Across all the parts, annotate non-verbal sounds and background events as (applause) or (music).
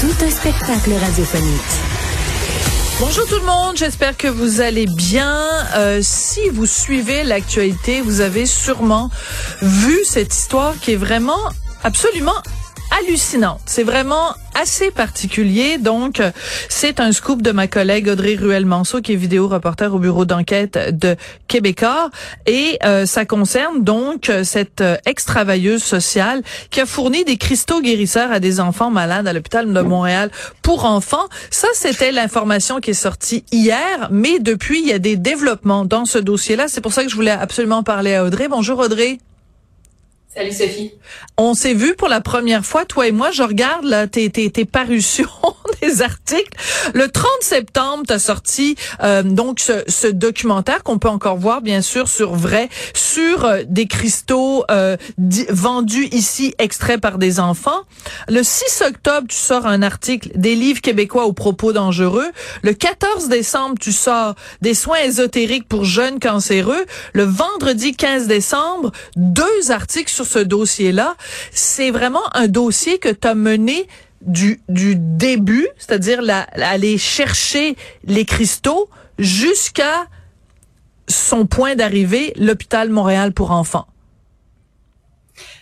Tout un spectacle radiophonique. Bonjour tout le monde, j'espère que vous allez bien. Euh, si vous suivez l'actualité, vous avez sûrement vu cette histoire qui est vraiment absolument hallucinante. C'est vraiment assez particulier. Donc, c'est un scoop de ma collègue Audrey Ruel-Manceau, qui est vidéo reporter au bureau d'enquête de Québécois. Et euh, ça concerne donc cette euh, ex-travailleuse sociale qui a fourni des cristaux guérisseurs à des enfants malades à l'hôpital de Montréal pour enfants. Ça, c'était l'information qui est sortie hier. Mais depuis, il y a des développements dans ce dossier-là. C'est pour ça que je voulais absolument parler à Audrey. Bonjour Audrey. Salut Sophie. On s'est vu pour la première fois, toi et moi. Je regarde là tes, tes, tes parutions (laughs) des articles. Le 30 septembre, tu as sorti euh, donc ce, ce documentaire qu'on peut encore voir, bien sûr, sur vrai, sur euh, des cristaux euh, vendus ici, extraits par des enfants. Le 6 octobre, tu sors un article des livres québécois aux propos dangereux. Le 14 décembre, tu sors des soins ésotériques pour jeunes cancéreux. Le vendredi 15 décembre, deux articles sur ce dossier-là. C'est vraiment un dossier que tu as mené du, du début, c'est-à-dire aller chercher les cristaux jusqu'à son point d'arrivée, l'hôpital Montréal pour enfants.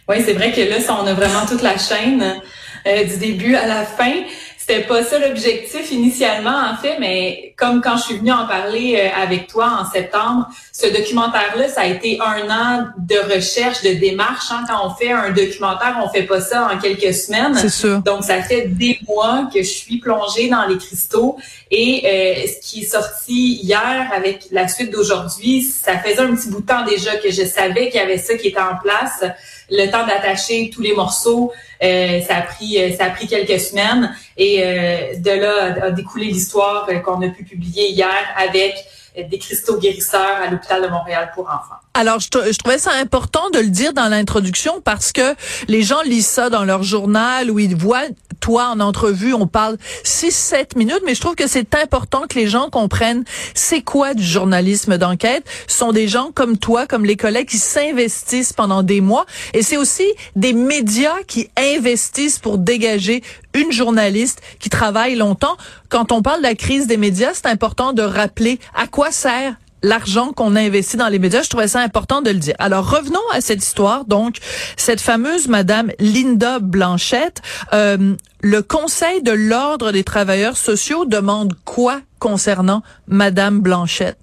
Oui, c'est vrai que là, ça, on a vraiment toute la chaîne euh, du début à la fin. C'était pas ça l'objectif initialement, en fait, mais comme quand je suis venue en parler euh, avec toi en septembre, ce documentaire-là, ça a été un an de recherche, de démarche. Hein. Quand on fait un documentaire, on fait pas ça en quelques semaines. C'est sûr. Donc, ça fait des mois que je suis plongée dans les cristaux. Et euh, ce qui est sorti hier avec la suite d'aujourd'hui, ça faisait un petit bout de temps déjà que je savais qu'il y avait ça qui était en place le temps d'attacher tous les morceaux, euh, ça a pris euh, ça a pris quelques semaines et euh, de là a, découlé l'histoire qu'on a pu publier hier avec des cristaux guérisseurs à l'hôpital de Montréal pour enfants. Alors, je, je, trouvais ça important de le dire dans l'introduction parce que les gens lisent ça dans leur journal où ils voient toi en entrevue, on parle 6-7 minutes, mais je trouve que c'est important que les gens comprennent c'est quoi du journalisme d'enquête. Ce sont des gens comme toi, comme les collègues qui s'investissent pendant des mois et c'est aussi des médias qui investissent pour dégager une journaliste qui travaille longtemps. Quand on parle de la crise des médias, c'est important de rappeler à quoi sert l'argent qu'on a investi dans les médias. Je trouvais ça important de le dire. Alors revenons à cette histoire. Donc cette fameuse Madame Linda Blanchette, euh, le Conseil de l'ordre des travailleurs sociaux demande quoi concernant Madame Blanchette?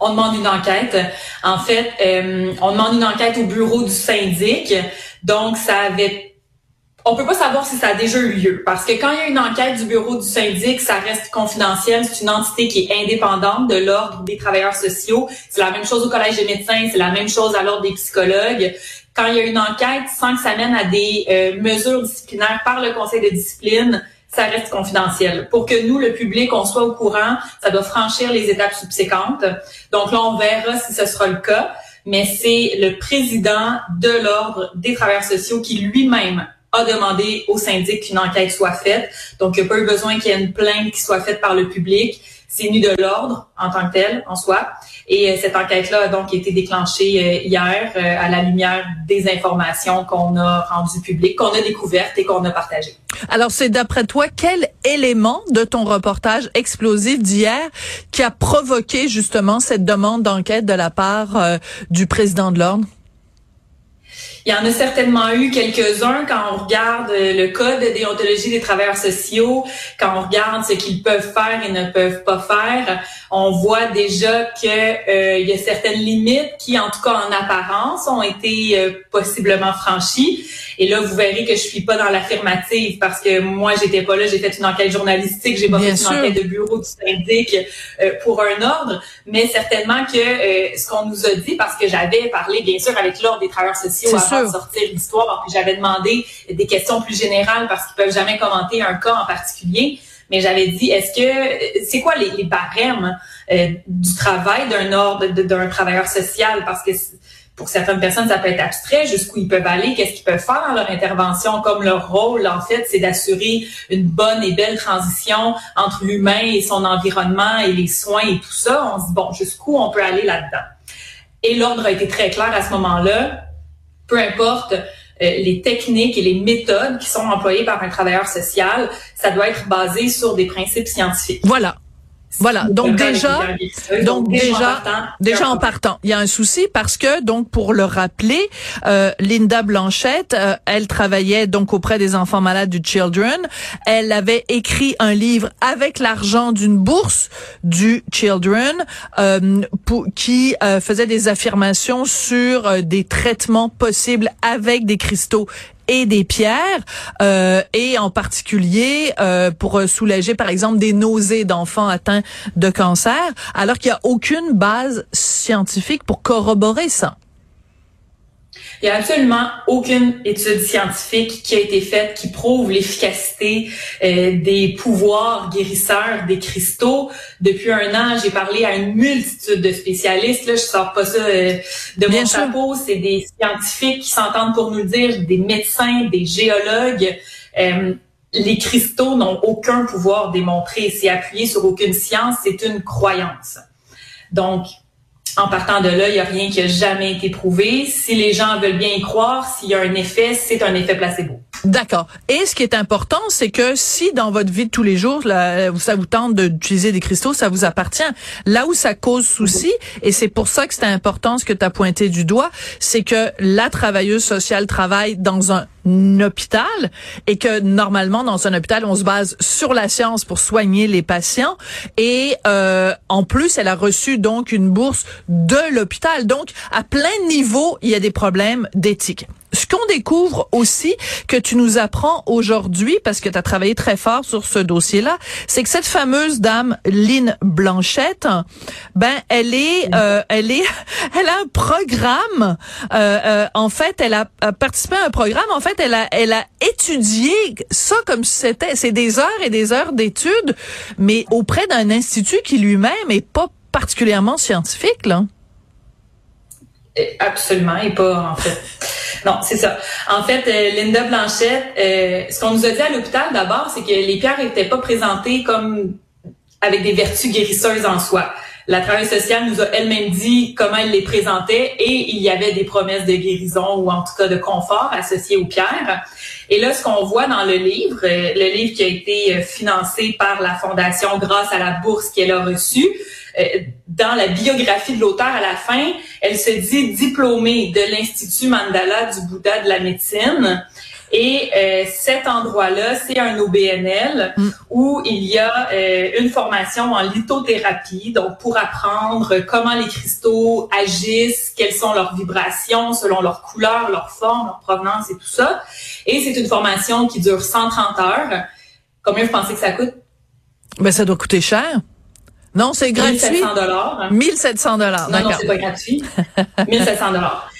On demande une enquête. En fait, euh, on demande une enquête au bureau du syndic. Donc, ça avait on peut pas savoir si ça a déjà eu lieu parce que quand il y a une enquête du bureau du syndic, ça reste confidentiel. C'est une entité qui est indépendante de l'ordre des travailleurs sociaux. C'est la même chose au collège des médecins, c'est la même chose à l'ordre des psychologues. Quand il y a une enquête sans que ça mène à des euh, mesures disciplinaires par le conseil de discipline, ça reste confidentiel. Pour que nous, le public, on soit au courant, ça doit franchir les étapes subséquentes. Donc là, on verra si ce sera le cas. Mais c'est le président de l'ordre des travailleurs sociaux qui lui-même a demandé au syndic qu'une enquête soit faite. Donc, il n'y a pas eu besoin qu'il y ait une plainte qui soit faite par le public. C'est nu de l'ordre en tant que tel, en soi. Et euh, cette enquête-là a donc été déclenchée euh, hier euh, à la lumière des informations qu'on a rendues publiques, qu'on a découvertes et qu'on a partagées. Alors, c'est d'après toi, quel élément de ton reportage explosif d'hier qui a provoqué justement cette demande d'enquête de la part du président de l'ordre? Il y en a certainement eu quelques-uns quand on regarde le code de déontologie des travailleurs sociaux, quand on regarde ce qu'ils peuvent faire et ne peuvent pas faire, on voit déjà que euh, il y a certaines limites qui, en tout cas en apparence, ont été euh, possiblement franchies. Et là, vous verrez que je suis pas dans l'affirmative parce que moi, j'étais pas là, j'ai fait une enquête journalistique, j'ai pas fait une enquête de bureau du syndic euh, pour un ordre, mais certainement que ce qu'on nous a dit, parce que j'avais parlé bien sûr avec l'ordre des travailleurs sociaux sûr. Sortir l'histoire. J'avais demandé des questions plus générales parce qu'ils peuvent jamais commenter un cas en particulier. Mais j'avais dit, est-ce que c'est quoi les, les barèmes euh, du travail d'un ordre d'un travailleur social? Parce que pour certaines personnes, ça peut être abstrait, jusqu'où ils peuvent aller, qu'est-ce qu'ils peuvent faire dans leur intervention, comme leur rôle, en fait, c'est d'assurer une bonne et belle transition entre l'humain et son environnement et les soins et tout ça. On se dit, bon, jusqu'où on peut aller là-dedans? Et l'ordre a été très clair à ce moment-là. Peu importe euh, les techniques et les méthodes qui sont employées par un travailleur social, ça doit être basé sur des principes scientifiques. Voilà. Voilà. Donc déjà, donc déjà, déjà en partant, il y a un souci parce que donc pour le rappeler, euh, Linda Blanchette, euh, elle travaillait donc auprès des enfants malades du Children. Elle avait écrit un livre avec l'argent d'une bourse du Children euh, pour, qui euh, faisait des affirmations sur euh, des traitements possibles avec des cristaux et des pierres, euh, et en particulier euh, pour soulager, par exemple, des nausées d'enfants atteints de cancer, alors qu'il n'y a aucune base scientifique pour corroborer ça. Il n'y a absolument aucune étude scientifique qui a été faite qui prouve l'efficacité euh, des pouvoirs guérisseurs des cristaux. Depuis un an, j'ai parlé à une multitude de spécialistes. Là, je sors pas ça euh, de mon chapeau. C'est des scientifiques qui s'entendent pour nous le dire, des médecins, des géologues. Euh, les cristaux n'ont aucun pouvoir démontré. C'est appuyé sur aucune science. C'est une croyance. Donc, en partant de là, il n'y a rien qui a jamais été prouvé. Si les gens veulent bien y croire, s'il y a un effet, c'est un effet placebo. D'accord. Et ce qui est important, c'est que si dans votre vie de tous les jours, ça vous tente d'utiliser des cristaux, ça vous appartient. Là où ça cause souci, et c'est pour ça que c'est important ce que tu as pointé du doigt, c'est que la travailleuse sociale travaille dans un hôpital et que normalement dans un hôpital on se base sur la science pour soigner les patients et euh, en plus elle a reçu donc une bourse de l'hôpital donc à plein niveau il y a des problèmes d'éthique ce qu'on découvre aussi que tu nous apprends aujourd'hui, parce que tu as travaillé très fort sur ce dossier-là, c'est que cette fameuse dame Lynn Blanchette, ben elle est, euh, elle est, (laughs) elle a un programme. Euh, euh, en fait, elle a, participé à un programme. En fait, elle a, elle a étudié ça comme c'était, c'est des heures et des heures d'études, mais auprès d'un institut qui lui-même est pas particulièrement scientifique, là. Absolument, et pas en fait. Non, c'est ça. En fait, euh, Linda Blanchette, euh, ce qu'on nous a dit à l'hôpital d'abord, c'est que les pierres n'étaient pas présentées comme avec des vertus guérisseuses en soi. La travailleuse sociale nous a elle-même dit comment elle les présentait et il y avait des promesses de guérison ou en tout cas de confort associées aux pierres. Et là, ce qu'on voit dans le livre, euh, le livre qui a été financé par la Fondation grâce à la bourse qu'elle a reçue, euh, dans la biographie de l'auteur à la fin, elle se dit diplômée de l'Institut Mandala du Bouddha de la médecine. Et euh, cet endroit-là, c'est un OBNL mm. où il y a euh, une formation en lithothérapie, donc pour apprendre comment les cristaux agissent, quelles sont leurs vibrations selon leur couleur, leur forme, leur provenance et tout ça. Et c'est une formation qui dure 130 heures. Combien vous pensez que ça coûte? Ben, ça doit coûter cher. Non, c'est gratuit. 1700 dollars. 1700 dollars. Non, non, c'est pas gratuit. 1700 dollars.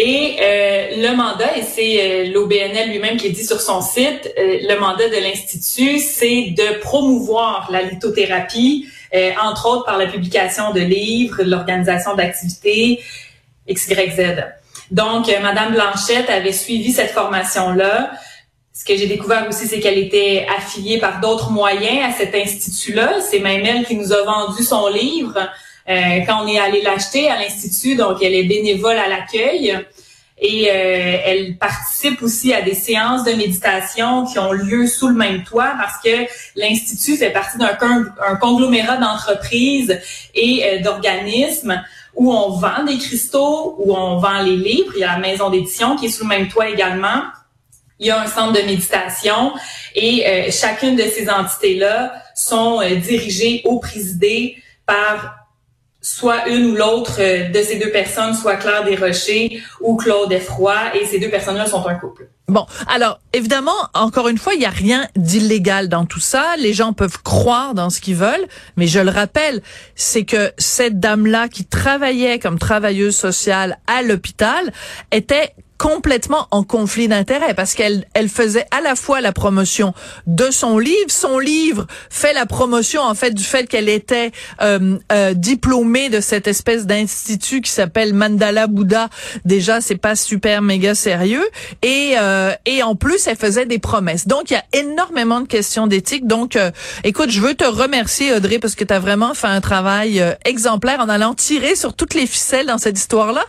Et euh, le mandat, et c'est euh, l'OBNL lui-même qui dit sur son site, euh, le mandat de l'Institut, c'est de promouvoir la lithothérapie, entre autres par la publication de livres, l'organisation d'activités, XYZ. Donc, Madame Blanchette avait suivi cette formation-là ce que j'ai découvert aussi, c'est qu'elle était affiliée par d'autres moyens à cet institut-là. C'est même elle qui nous a vendu son livre euh, quand on est allé l'acheter à l'institut. Donc, elle est bénévole à l'accueil. Et euh, elle participe aussi à des séances de méditation qui ont lieu sous le même toit parce que l'Institut fait partie d'un un conglomérat d'entreprises et euh, d'organismes où on vend des cristaux, où on vend les livres. Il y a la maison d'édition qui est sous le même toit également il y a un centre de méditation et euh, chacune de ces entités-là sont euh, dirigées ou présidées par soit une ou l'autre euh, de ces deux personnes, soit Claire Desrochers ou Claude Effroy, et ces deux personnes-là sont un couple. Bon, alors évidemment, encore une fois, il n'y a rien d'illégal dans tout ça. Les gens peuvent croire dans ce qu'ils veulent, mais je le rappelle, c'est que cette dame-là qui travaillait comme travailleuse sociale à l'hôpital était complètement en conflit d'intérêts parce qu'elle elle faisait à la fois la promotion de son livre, son livre fait la promotion en fait du fait qu'elle était euh, euh, diplômée de cette espèce d'institut qui s'appelle Mandala Bouddha. Déjà, c'est pas super méga sérieux et euh, et en plus elle faisait des promesses. Donc il y a énormément de questions d'éthique. Donc euh, écoute, je veux te remercier Audrey parce que tu as vraiment fait un travail euh, exemplaire en allant tirer sur toutes les ficelles dans cette histoire-là.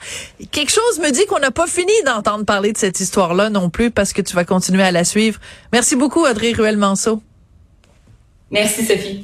Quelque chose me dit qu'on n'a pas fini d'entendre parler de cette histoire-là non plus parce que tu vas continuer à la suivre. Merci beaucoup Audrey Ruel-Manceau. Merci Sophie.